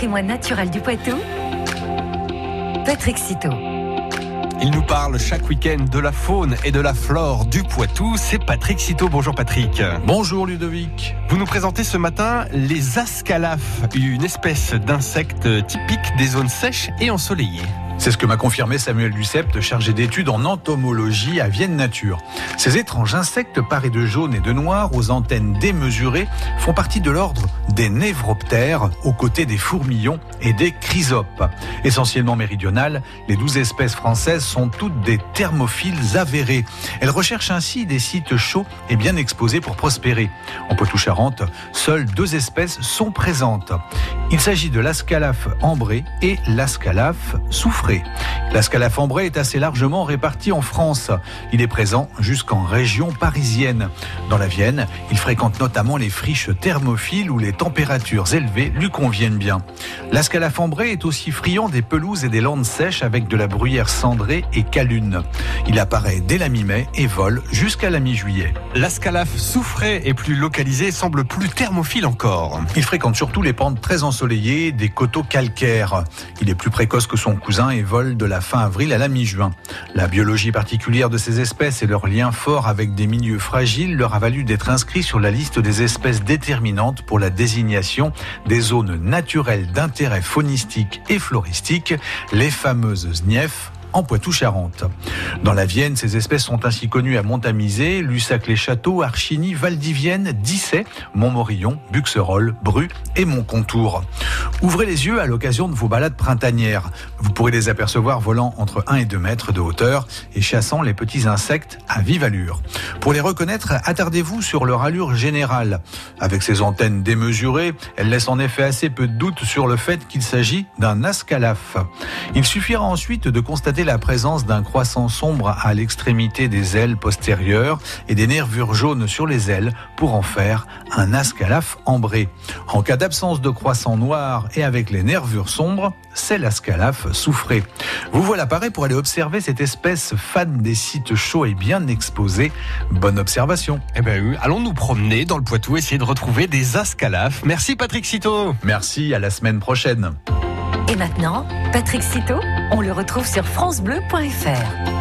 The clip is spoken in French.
patrimoine naturel du Poitou, Patrick Citeau. Il nous parle chaque week-end de la faune et de la flore du Poitou. C'est Patrick Citeau. Bonjour Patrick. Bonjour Ludovic. Vous nous présentez ce matin les ascalaphes, une espèce d'insecte typique des zones sèches et ensoleillées. C'est ce que m'a confirmé Samuel Ducept, chargé d'études en entomologie à Vienne Nature. Ces étranges insectes parés de jaune et de noir aux antennes démesurées font partie de l'ordre des névroptères aux côtés des fourmillons et des chrysopes. Essentiellement méridionales, les douze espèces françaises sont toutes des thermophiles avérés. Elles recherchent ainsi des sites chauds et bien exposés pour prospérer. En Poitou-Charentes, seules deux espèces sont présentes. Il s'agit de l'ascalaphe ambré et l'ascalaphe soufré. La scalafambrée est assez largement répartie en France. Il est présent jusqu'en région parisienne. Dans la Vienne, il fréquente notamment les friches thermophiles où les températures élevées lui conviennent bien. La scalafambrée est aussi friand des pelouses et des landes sèches avec de la bruyère cendrée et calune. Il apparaît dès la mi-mai et vole jusqu'à la mi-juillet. L'ascalaphe soufré est plus localisé et semble plus thermophile encore. Il fréquente surtout les pentes très ensoleillées des coteaux calcaires. Il est plus précoce que son cousin et vole de la fin avril à la mi-juin. La biologie particulière de ces espèces et leur lien fort avec des milieux fragiles leur a valu d'être inscrits sur la liste des espèces déterminantes pour la désignation des zones naturelles d'intérêt faunistique et floristique, les fameuses SNIEF en Poitou-Charentes. Dans la Vienne, ces espèces sont ainsi connues à Montamisé, Lussac-les-Châteaux, Archigny, Valdivienne, Disset, Montmorillon, Buxerolles, Bru et Montcontour. Ouvrez les yeux à l'occasion de vos balades printanières. Vous pourrez les apercevoir volant entre 1 et 2 mètres de hauteur et chassant les petits insectes à vive allure. Pour les reconnaître, attardez-vous sur leur allure générale. Avec ses antennes démesurées, elles laissent en effet assez peu de doute sur le fait qu'il s'agit d'un ascalaphe. Il suffira ensuite de constater la présence d'un croissant sombre à l'extrémité des ailes postérieures et des nervures jaunes sur les ailes pour en faire un ascalaphe ambré. En cas d'absence de croissant noir et avec les nervures sombres, c'est l'ascalaphe soufré. Vous voilà paré pour aller observer cette espèce fan des sites chauds et bien exposés. Bonne observation. Eh ben oui, allons nous promener dans le Poitou, essayer de retrouver des ascalaphes. Merci Patrick Citeau. Merci, à la semaine prochaine. Et maintenant, Patrick Citeau, on le retrouve sur FranceBleu.fr.